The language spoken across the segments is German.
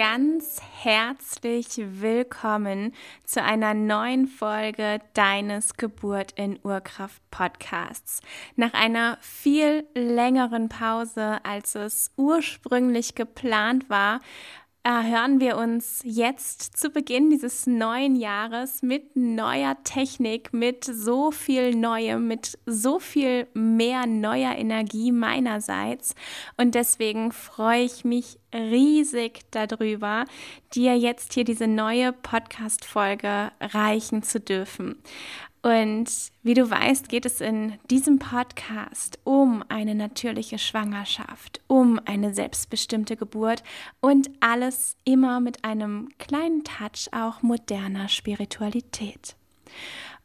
ganz herzlich willkommen zu einer neuen Folge deines Geburt in Urkraft Podcasts. Nach einer viel längeren Pause, als es ursprünglich geplant war, hören wir uns jetzt zu Beginn dieses neuen Jahres mit neuer Technik, mit so viel Neuem, mit so viel mehr neuer Energie meinerseits. Und deswegen freue ich mich riesig darüber, dir jetzt hier diese neue Podcast-Folge reichen zu dürfen. Und wie du weißt, geht es in diesem Podcast um eine natürliche Schwangerschaft, um eine selbstbestimmte Geburt und alles immer mit einem kleinen Touch auch moderner Spiritualität.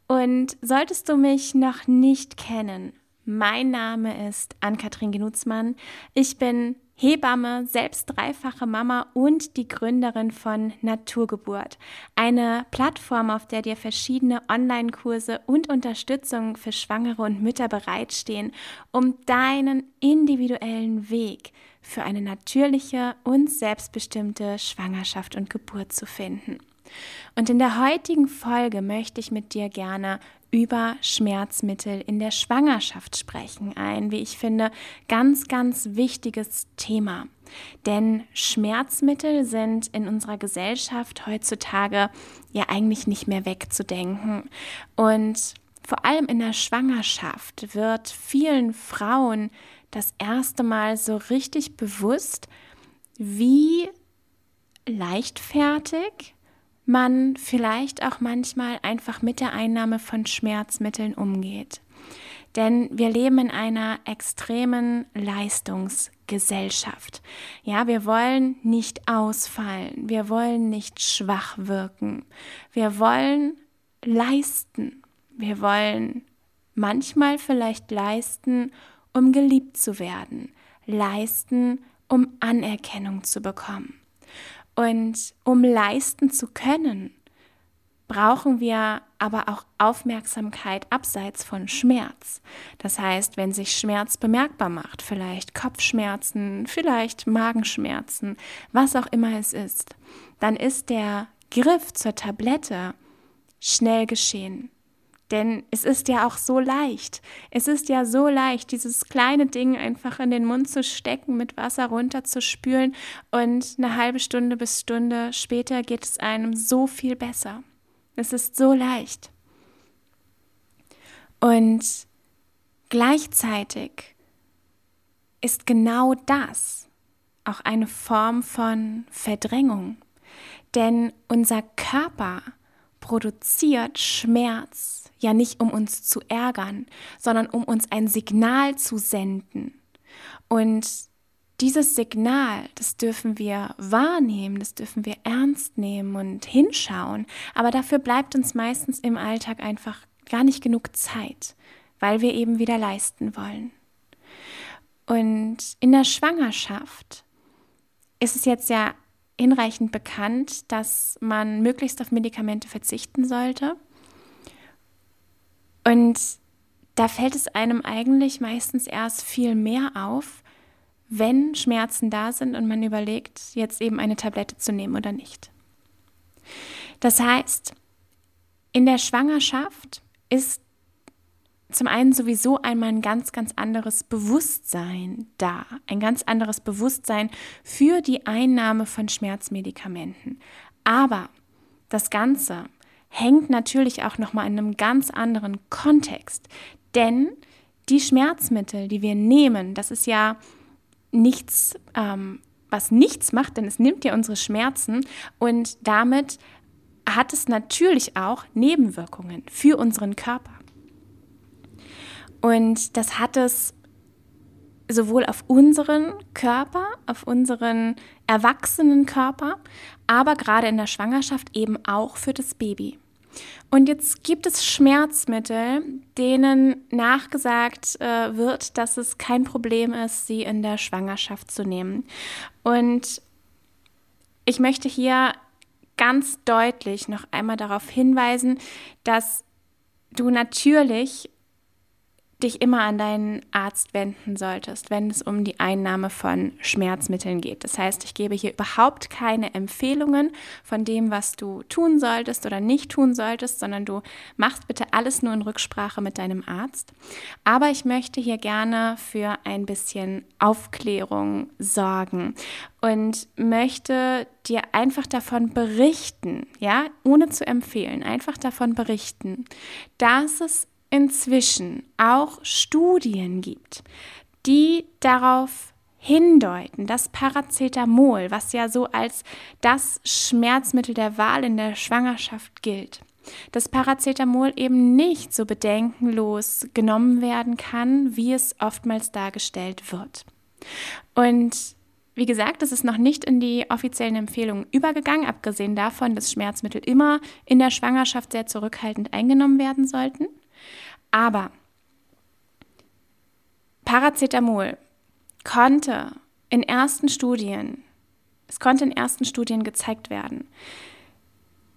Und solltest du mich noch nicht kennen, mein Name ist Ann-Kathrin Genutzmann. Ich bin Hebamme, selbst dreifache Mama und die Gründerin von Naturgeburt. Eine Plattform, auf der dir verschiedene Online-Kurse und Unterstützung für Schwangere und Mütter bereitstehen, um deinen individuellen Weg für eine natürliche und selbstbestimmte Schwangerschaft und Geburt zu finden. Und in der heutigen Folge möchte ich mit dir gerne über Schmerzmittel in der Schwangerschaft sprechen. Ein, wie ich finde, ganz, ganz wichtiges Thema. Denn Schmerzmittel sind in unserer Gesellschaft heutzutage ja eigentlich nicht mehr wegzudenken. Und vor allem in der Schwangerschaft wird vielen Frauen das erste Mal so richtig bewusst, wie leichtfertig man vielleicht auch manchmal einfach mit der Einnahme von Schmerzmitteln umgeht. Denn wir leben in einer extremen Leistungsgesellschaft. Ja, wir wollen nicht ausfallen. Wir wollen nicht schwach wirken. Wir wollen leisten. Wir wollen manchmal vielleicht leisten, um geliebt zu werden. Leisten, um Anerkennung zu bekommen. Und um leisten zu können, brauchen wir aber auch Aufmerksamkeit abseits von Schmerz. Das heißt, wenn sich Schmerz bemerkbar macht, vielleicht Kopfschmerzen, vielleicht Magenschmerzen, was auch immer es ist, dann ist der Griff zur Tablette schnell geschehen. Denn es ist ja auch so leicht. Es ist ja so leicht, dieses kleine Ding einfach in den Mund zu stecken, mit Wasser runterzuspülen und eine halbe Stunde bis Stunde später geht es einem so viel besser. Es ist so leicht. Und gleichzeitig ist genau das auch eine Form von Verdrängung. Denn unser Körper produziert Schmerz ja nicht, um uns zu ärgern, sondern um uns ein Signal zu senden. Und dieses Signal, das dürfen wir wahrnehmen, das dürfen wir ernst nehmen und hinschauen, aber dafür bleibt uns meistens im Alltag einfach gar nicht genug Zeit, weil wir eben wieder leisten wollen. Und in der Schwangerschaft ist es jetzt ja hinreichend bekannt, dass man möglichst auf Medikamente verzichten sollte. Und da fällt es einem eigentlich meistens erst viel mehr auf, wenn Schmerzen da sind und man überlegt, jetzt eben eine Tablette zu nehmen oder nicht. Das heißt, in der Schwangerschaft ist zum einen sowieso einmal ein ganz, ganz anderes Bewusstsein da, ein ganz anderes Bewusstsein für die Einnahme von Schmerzmedikamenten. Aber das Ganze hängt natürlich auch noch mal in einem ganz anderen Kontext, denn die Schmerzmittel, die wir nehmen, das ist ja nichts, ähm, was nichts macht, denn es nimmt ja unsere Schmerzen und damit hat es natürlich auch Nebenwirkungen für unseren Körper. Und das hat es sowohl auf unseren Körper, auf unseren erwachsenen Körper, aber gerade in der Schwangerschaft eben auch für das Baby. Und jetzt gibt es Schmerzmittel, denen nachgesagt äh, wird, dass es kein Problem ist, sie in der Schwangerschaft zu nehmen. Und ich möchte hier ganz deutlich noch einmal darauf hinweisen, dass du natürlich dich immer an deinen Arzt wenden solltest, wenn es um die Einnahme von Schmerzmitteln geht. Das heißt, ich gebe hier überhaupt keine Empfehlungen von dem, was du tun solltest oder nicht tun solltest, sondern du machst bitte alles nur in Rücksprache mit deinem Arzt. Aber ich möchte hier gerne für ein bisschen Aufklärung sorgen und möchte dir einfach davon berichten, ja, ohne zu empfehlen, einfach davon berichten, dass es inzwischen auch Studien gibt, die darauf hindeuten, dass Paracetamol, was ja so als das Schmerzmittel der Wahl in der Schwangerschaft gilt, dass Paracetamol eben nicht so bedenkenlos genommen werden kann, wie es oftmals dargestellt wird. Und wie gesagt, das ist noch nicht in die offiziellen Empfehlungen übergegangen, abgesehen davon, dass Schmerzmittel immer in der Schwangerschaft sehr zurückhaltend eingenommen werden sollten. Aber Paracetamol konnte in ersten Studien, es konnte in ersten Studien gezeigt werden,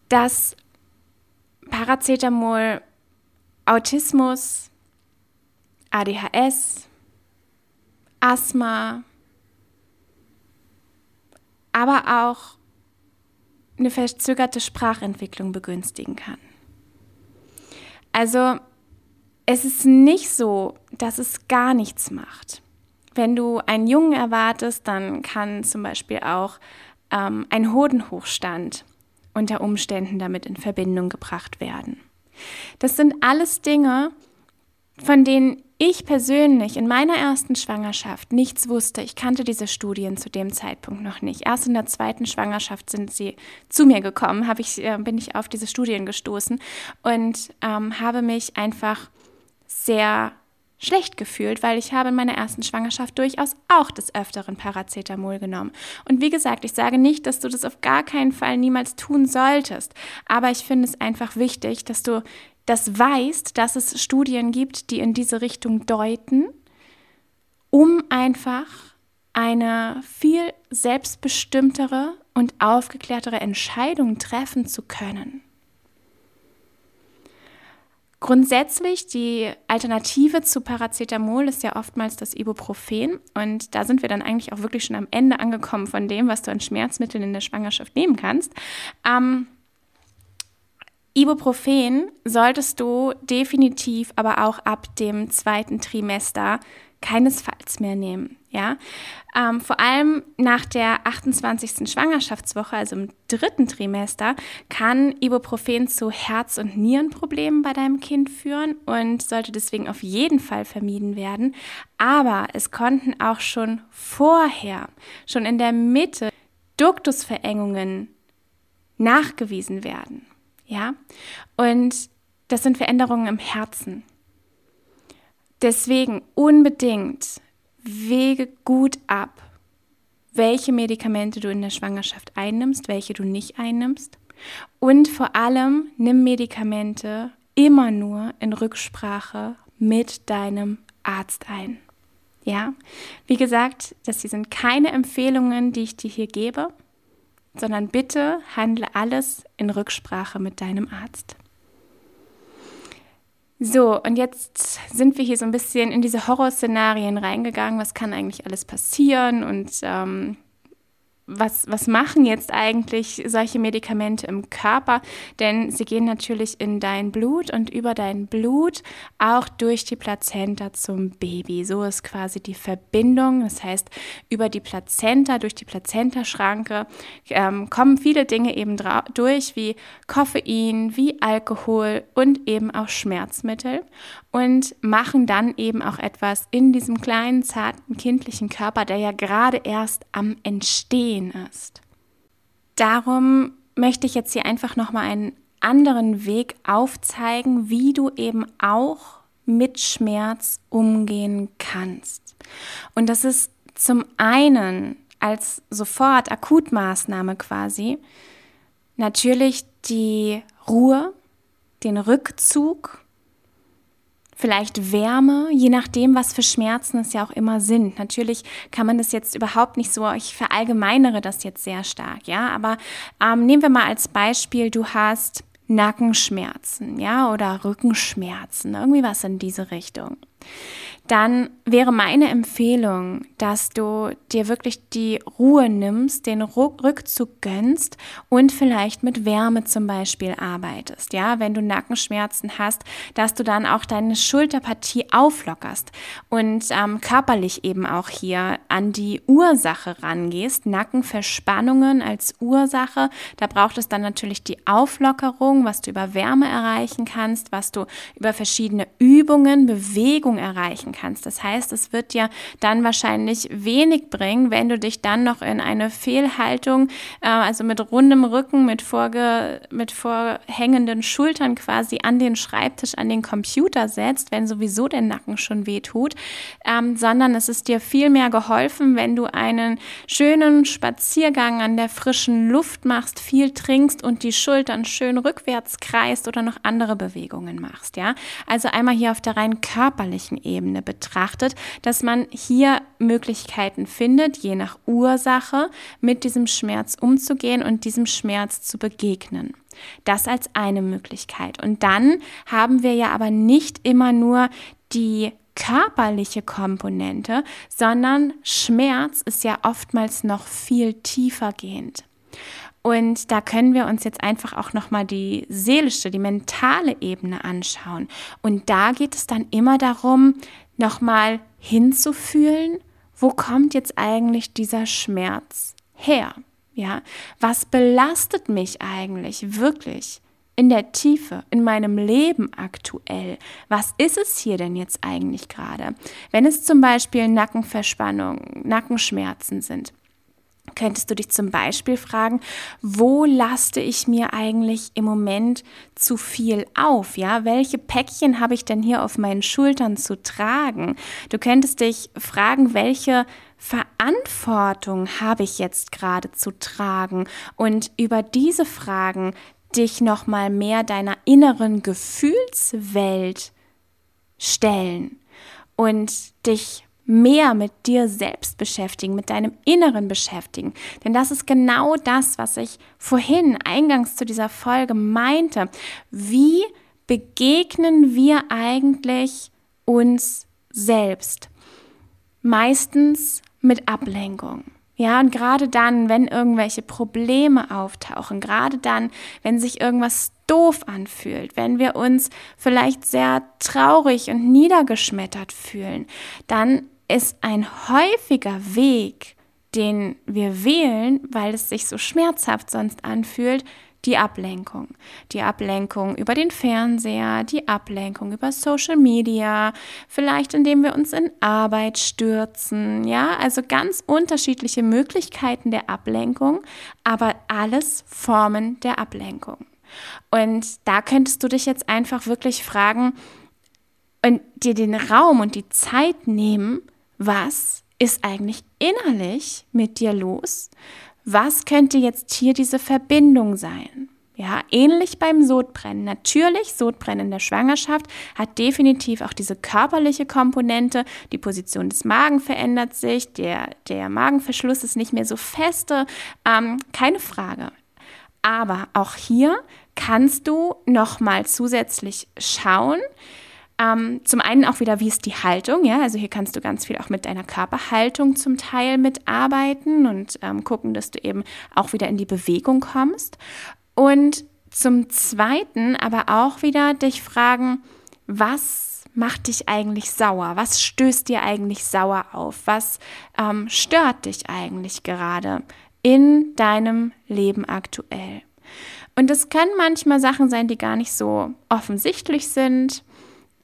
dass Paracetamol Autismus, ADHS, Asthma, aber auch eine verzögerte Sprachentwicklung begünstigen kann. Also es ist nicht so, dass es gar nichts macht. Wenn du einen Jungen erwartest, dann kann zum Beispiel auch ähm, ein Hodenhochstand unter Umständen damit in Verbindung gebracht werden. Das sind alles Dinge, von denen ich persönlich in meiner ersten Schwangerschaft nichts wusste. Ich kannte diese Studien zu dem Zeitpunkt noch nicht. Erst in der zweiten Schwangerschaft sind sie zu mir gekommen, ich, äh, bin ich auf diese Studien gestoßen und ähm, habe mich einfach sehr schlecht gefühlt, weil ich habe in meiner ersten Schwangerschaft durchaus auch des Öfteren Paracetamol genommen. Und wie gesagt, ich sage nicht, dass du das auf gar keinen Fall niemals tun solltest, aber ich finde es einfach wichtig, dass du das weißt, dass es Studien gibt, die in diese Richtung deuten, um einfach eine viel selbstbestimmtere und aufgeklärtere Entscheidung treffen zu können. Grundsätzlich die Alternative zu Paracetamol ist ja oftmals das Ibuprofen und da sind wir dann eigentlich auch wirklich schon am Ende angekommen von dem, was du an Schmerzmitteln in der Schwangerschaft nehmen kannst. Ähm, Ibuprofen solltest du definitiv aber auch ab dem zweiten Trimester keinesfalls mehr nehmen. Ja, ähm, vor allem nach der 28. Schwangerschaftswoche, also im dritten Trimester, kann Ibuprofen zu Herz- und Nierenproblemen bei deinem Kind führen und sollte deswegen auf jeden Fall vermieden werden. Aber es konnten auch schon vorher, schon in der Mitte, Duktusverengungen nachgewiesen werden. Ja, und das sind Veränderungen im Herzen. Deswegen unbedingt wege gut ab, welche Medikamente du in der Schwangerschaft einnimmst, welche du nicht einnimmst. Und vor allem nimm Medikamente immer nur in Rücksprache mit deinem Arzt ein. Ja, wie gesagt, das hier sind keine Empfehlungen, die ich dir hier gebe, sondern bitte handle alles in Rücksprache mit deinem Arzt. So, und jetzt sind wir hier so ein bisschen in diese Horrorszenarien reingegangen. Was kann eigentlich alles passieren? Und ähm, was, was machen jetzt eigentlich solche Medikamente im Körper? Denn sie gehen natürlich in dein Blut und über dein Blut auch durch die Plazenta zum Baby. So ist quasi die Verbindung. Das heißt, über die Plazenta, durch die Plazentaschranke ähm, kommen viele Dinge eben durch, wie Koffein, wie Alkohol und eben auch Schmerzmittel und machen dann eben auch etwas in diesem kleinen, zarten, kindlichen Körper, der ja gerade erst am Entstehen ist. Darum möchte ich jetzt hier einfach nochmal einen anderen Weg aufzeigen, wie du eben auch mit Schmerz umgehen kannst. Und das ist zum einen als sofort Akutmaßnahme quasi natürlich die Ruhe, den Rückzug vielleicht Wärme, je nachdem, was für Schmerzen es ja auch immer sind. Natürlich kann man das jetzt überhaupt nicht so, ich verallgemeinere das jetzt sehr stark, ja, aber ähm, nehmen wir mal als Beispiel, du hast Nackenschmerzen, ja, oder Rückenschmerzen, irgendwie was in diese Richtung dann wäre meine Empfehlung, dass du dir wirklich die Ruhe nimmst, den Rückzug gönnst und vielleicht mit Wärme zum Beispiel arbeitest. Ja, wenn du Nackenschmerzen hast, dass du dann auch deine Schulterpartie auflockerst und ähm, körperlich eben auch hier an die Ursache rangehst. Nackenverspannungen als Ursache. Da braucht es dann natürlich die Auflockerung, was du über Wärme erreichen kannst, was du über verschiedene Übungen, Bewegung erreichen kannst kannst. Das heißt, es wird dir dann wahrscheinlich wenig bringen, wenn du dich dann noch in eine Fehlhaltung, äh, also mit rundem Rücken, mit, vorge mit vorhängenden Schultern quasi an den Schreibtisch, an den Computer setzt, wenn sowieso der Nacken schon weh tut, ähm, sondern es ist dir viel mehr geholfen, wenn du einen schönen Spaziergang an der frischen Luft machst, viel trinkst und die Schultern schön rückwärts kreist oder noch andere Bewegungen machst, ja? Also einmal hier auf der rein körperlichen Ebene betrachtet, dass man hier Möglichkeiten findet, je nach Ursache mit diesem Schmerz umzugehen und diesem Schmerz zu begegnen. Das als eine Möglichkeit. Und dann haben wir ja aber nicht immer nur die körperliche Komponente, sondern Schmerz ist ja oftmals noch viel tiefer gehend. Und da können wir uns jetzt einfach auch nochmal die seelische, die mentale Ebene anschauen. Und da geht es dann immer darum, nochmal hinzufühlen, wo kommt jetzt eigentlich dieser Schmerz her? Ja, was belastet mich eigentlich wirklich in der Tiefe, in meinem Leben aktuell? Was ist es hier denn jetzt eigentlich gerade? Wenn es zum Beispiel Nackenverspannung, Nackenschmerzen sind, könntest du dich zum Beispiel fragen, wo laste ich mir eigentlich im Moment zu viel auf? Ja, welche Päckchen habe ich denn hier auf meinen Schultern zu tragen? Du könntest dich fragen, welche Verantwortung habe ich jetzt gerade zu tragen? Und über diese Fragen dich noch mal mehr deiner inneren Gefühlswelt stellen und dich mehr mit dir selbst beschäftigen, mit deinem Inneren beschäftigen. Denn das ist genau das, was ich vorhin eingangs zu dieser Folge meinte. Wie begegnen wir eigentlich uns selbst? Meistens mit Ablenkung. Ja, und gerade dann, wenn irgendwelche Probleme auftauchen, gerade dann, wenn sich irgendwas doof anfühlt, wenn wir uns vielleicht sehr traurig und niedergeschmettert fühlen, dann ist ein häufiger Weg, den wir wählen, weil es sich so schmerzhaft sonst anfühlt, die Ablenkung. Die Ablenkung über den Fernseher, die Ablenkung über Social Media, vielleicht indem wir uns in Arbeit stürzen, ja, also ganz unterschiedliche Möglichkeiten der Ablenkung, aber alles Formen der Ablenkung. Und da könntest du dich jetzt einfach wirklich fragen und dir den Raum und die Zeit nehmen, was ist eigentlich innerlich mit dir los? Was könnte jetzt hier diese Verbindung sein? Ja, ähnlich beim Sodbrennen. Natürlich, Sodbrennen in der Schwangerschaft hat definitiv auch diese körperliche Komponente. Die Position des Magen verändert sich, der, der Magenverschluss ist nicht mehr so feste. Ähm, keine Frage. Aber auch hier kannst du nochmal zusätzlich schauen, ähm, zum einen auch wieder, wie ist die Haltung, ja, also hier kannst du ganz viel auch mit deiner Körperhaltung zum Teil mitarbeiten und ähm, gucken, dass du eben auch wieder in die Bewegung kommst. Und zum Zweiten aber auch wieder dich fragen, was macht dich eigentlich sauer? Was stößt dir eigentlich sauer auf? Was ähm, stört dich eigentlich gerade in deinem Leben aktuell? Und es können manchmal Sachen sein, die gar nicht so offensichtlich sind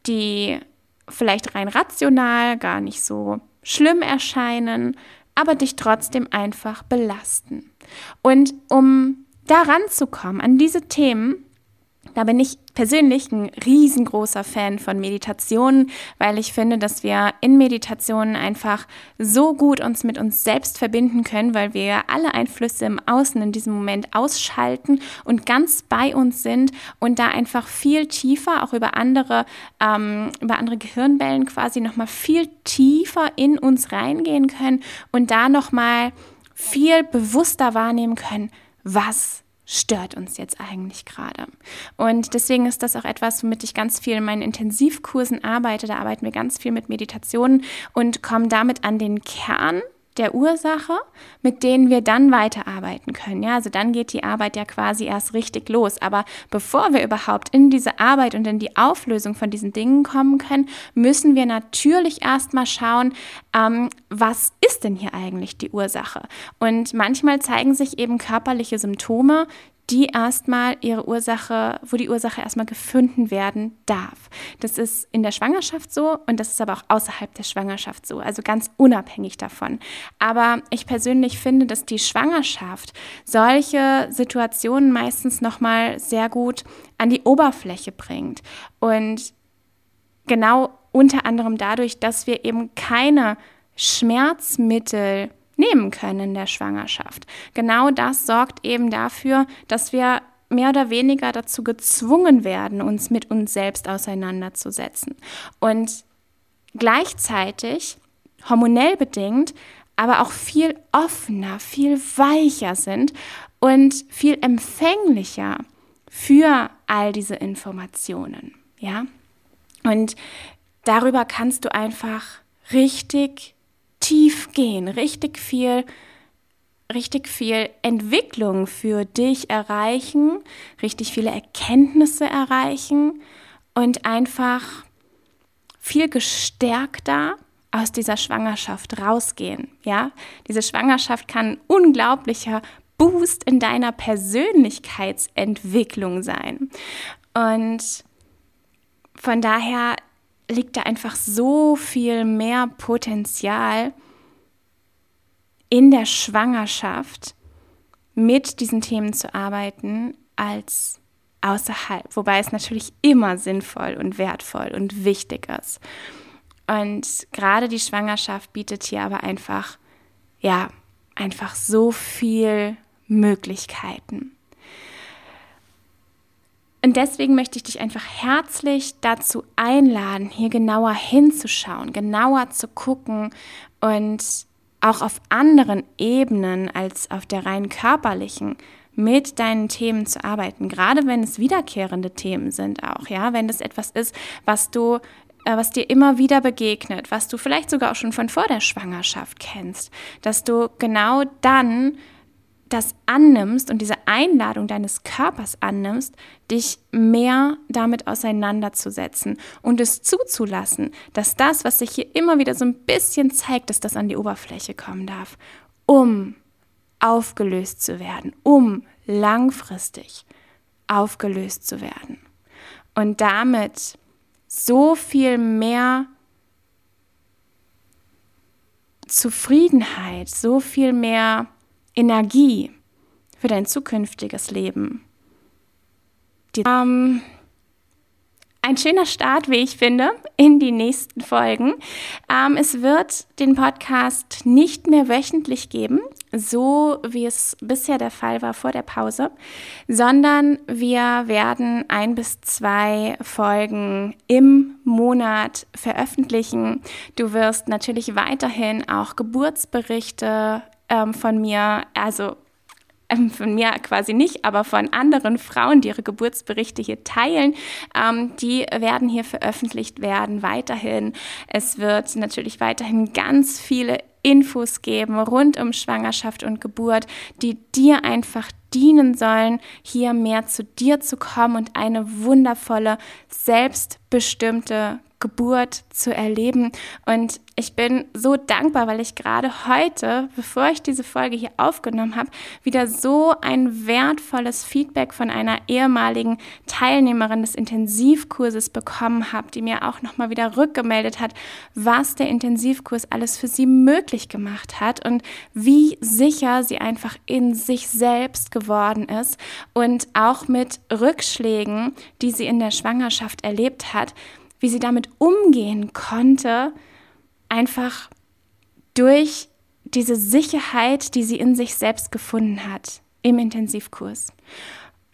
die vielleicht rein rational gar nicht so schlimm erscheinen, aber dich trotzdem einfach belasten. Und um daran zu kommen, an diese Themen, da bin ich persönlich ein riesengroßer Fan von Meditationen, weil ich finde, dass wir in Meditationen einfach so gut uns mit uns selbst verbinden können, weil wir alle Einflüsse im Außen in diesem Moment ausschalten und ganz bei uns sind und da einfach viel tiefer, auch über andere, ähm, über andere Gehirnwellen quasi nochmal viel tiefer in uns reingehen können und da nochmal viel bewusster wahrnehmen können, was stört uns jetzt eigentlich gerade? Und deswegen ist das auch etwas, womit ich ganz viel in meinen Intensivkursen arbeite. Da arbeiten wir ganz viel mit Meditationen und kommen damit an den Kern der Ursache, mit denen wir dann weiterarbeiten können. Ja, also dann geht die Arbeit ja quasi erst richtig los. Aber bevor wir überhaupt in diese Arbeit und in die Auflösung von diesen Dingen kommen können, müssen wir natürlich erstmal schauen, ähm, was ist denn hier eigentlich die Ursache? Und manchmal zeigen sich eben körperliche Symptome, die erstmal ihre Ursache, wo die Ursache erstmal gefunden werden darf. Das ist in der Schwangerschaft so und das ist aber auch außerhalb der Schwangerschaft so, also ganz unabhängig davon. Aber ich persönlich finde, dass die Schwangerschaft solche Situationen meistens nochmal sehr gut an die Oberfläche bringt und genau unter anderem dadurch, dass wir eben keine Schmerzmittel nehmen können in der Schwangerschaft. Genau das sorgt eben dafür, dass wir mehr oder weniger dazu gezwungen werden, uns mit uns selbst auseinanderzusetzen. Und gleichzeitig, hormonell bedingt, aber auch viel offener, viel weicher sind und viel empfänglicher für all diese Informationen. Ja? Und darüber kannst du einfach richtig tief gehen, richtig viel, richtig viel Entwicklung für dich erreichen, richtig viele Erkenntnisse erreichen und einfach viel gestärkter aus dieser Schwangerschaft rausgehen. Ja, diese Schwangerschaft kann ein unglaublicher Boost in deiner Persönlichkeitsentwicklung sein. Und von daher liegt da einfach so viel mehr Potenzial in der Schwangerschaft mit diesen Themen zu arbeiten als außerhalb, wobei es natürlich immer sinnvoll und wertvoll und wichtig ist. Und gerade die Schwangerschaft bietet hier aber einfach, ja, einfach so viel Möglichkeiten. Und deswegen möchte ich dich einfach herzlich dazu einladen, hier genauer hinzuschauen, genauer zu gucken und auch auf anderen Ebenen als auf der rein körperlichen mit deinen Themen zu arbeiten, gerade wenn es wiederkehrende Themen sind auch, ja, wenn das etwas ist, was du äh, was dir immer wieder begegnet, was du vielleicht sogar auch schon von vor der Schwangerschaft kennst, dass du genau dann das annimmst und diese Einladung deines Körpers annimmst, dich mehr damit auseinanderzusetzen und es zuzulassen, dass das, was sich hier immer wieder so ein bisschen zeigt, dass das an die Oberfläche kommen darf, um aufgelöst zu werden, um langfristig aufgelöst zu werden. Und damit so viel mehr Zufriedenheit, so viel mehr Energie für dein zukünftiges Leben. Die, ähm, ein schöner Start, wie ich finde, in die nächsten Folgen. Ähm, es wird den Podcast nicht mehr wöchentlich geben, so wie es bisher der Fall war vor der Pause, sondern wir werden ein bis zwei Folgen im Monat veröffentlichen. Du wirst natürlich weiterhin auch Geburtsberichte ähm, von mir, also ähm, von mir quasi nicht, aber von anderen Frauen, die ihre Geburtsberichte hier teilen, ähm, die werden hier veröffentlicht werden weiterhin. Es wird natürlich weiterhin ganz viele Infos geben rund um Schwangerschaft und Geburt, die dir einfach dienen sollen, hier mehr zu dir zu kommen und eine wundervolle, selbstbestimmte Geburt zu erleben. Und ich bin so dankbar, weil ich gerade heute, bevor ich diese Folge hier aufgenommen habe, wieder so ein wertvolles Feedback von einer ehemaligen Teilnehmerin des Intensivkurses bekommen habe, die mir auch nochmal wieder rückgemeldet hat, was der Intensivkurs alles für sie möglich gemacht hat und wie sicher sie einfach in sich selbst geworden ist und auch mit Rückschlägen, die sie in der Schwangerschaft erlebt hat, wie sie damit umgehen konnte, einfach durch diese Sicherheit, die sie in sich selbst gefunden hat im Intensivkurs.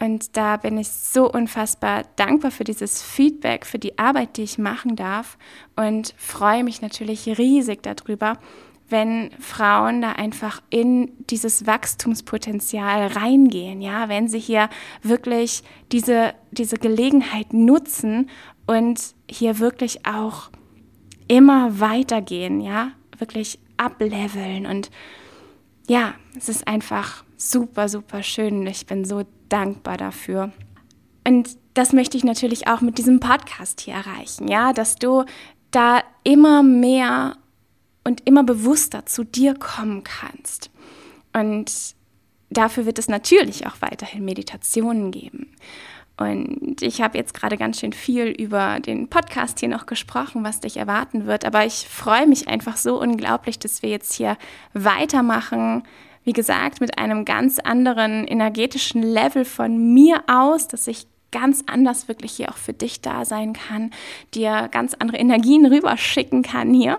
Und da bin ich so unfassbar dankbar für dieses Feedback, für die Arbeit, die ich machen darf und freue mich natürlich riesig darüber, wenn Frauen da einfach in dieses Wachstumspotenzial reingehen, ja, wenn sie hier wirklich diese, diese Gelegenheit nutzen und hier wirklich auch immer weitergehen, ja, wirklich ableveln und ja, es ist einfach super, super schön. Ich bin so dankbar dafür. Und das möchte ich natürlich auch mit diesem Podcast hier erreichen, ja, dass du da immer mehr und immer bewusster zu dir kommen kannst. Und dafür wird es natürlich auch weiterhin Meditationen geben. Und ich habe jetzt gerade ganz schön viel über den Podcast hier noch gesprochen, was dich erwarten wird. Aber ich freue mich einfach so unglaublich, dass wir jetzt hier weitermachen. Wie gesagt, mit einem ganz anderen energetischen Level von mir aus, dass ich ganz anders wirklich hier auch für dich da sein kann, dir ganz andere Energien rüberschicken kann hier.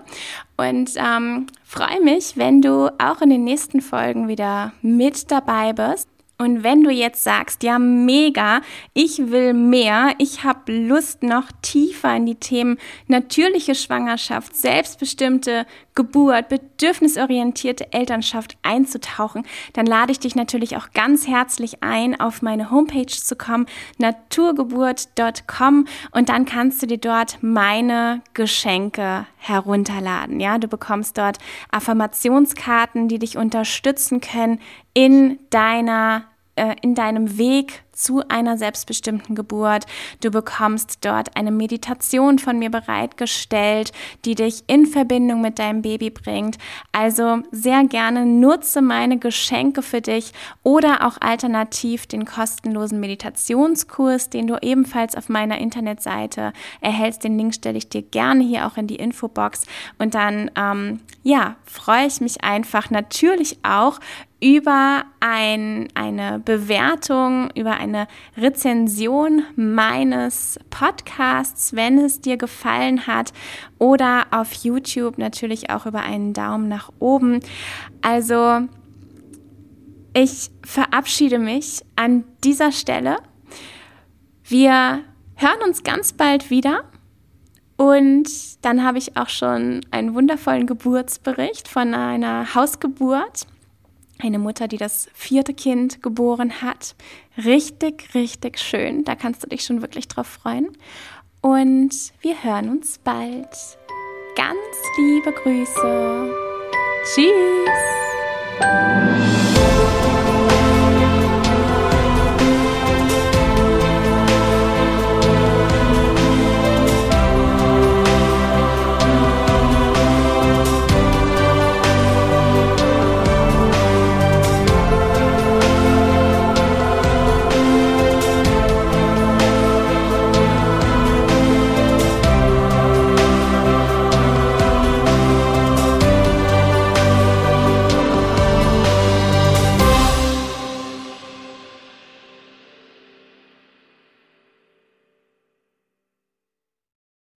Und ähm, freue mich, wenn du auch in den nächsten Folgen wieder mit dabei bist. Und wenn du jetzt sagst, ja, mega, ich will mehr, ich habe Lust, noch tiefer in die Themen natürliche Schwangerschaft, selbstbestimmte Geburt, bedürfnisorientierte Elternschaft einzutauchen, dann lade ich dich natürlich auch ganz herzlich ein, auf meine Homepage zu kommen, naturgeburt.com und dann kannst du dir dort meine Geschenke herunterladen. Ja, du bekommst dort Affirmationskarten, die dich unterstützen können in deiner in deinem Weg zu einer selbstbestimmten Geburt. Du bekommst dort eine Meditation von mir bereitgestellt, die dich in Verbindung mit deinem Baby bringt. Also sehr gerne nutze meine Geschenke für dich oder auch alternativ den kostenlosen Meditationskurs, den du ebenfalls auf meiner Internetseite erhältst. Den Link stelle ich dir gerne hier auch in die Infobox. Und dann, ähm, ja, freue ich mich einfach natürlich auch über ein, eine Bewertung, über eine Rezension meines Podcasts, wenn es dir gefallen hat, oder auf YouTube natürlich auch über einen Daumen nach oben. Also ich verabschiede mich an dieser Stelle. Wir hören uns ganz bald wieder. Und dann habe ich auch schon einen wundervollen Geburtsbericht von einer Hausgeburt eine Mutter, die das vierte Kind geboren hat. Richtig, richtig schön. Da kannst du dich schon wirklich drauf freuen. Und wir hören uns bald. Ganz liebe Grüße. Tschüss.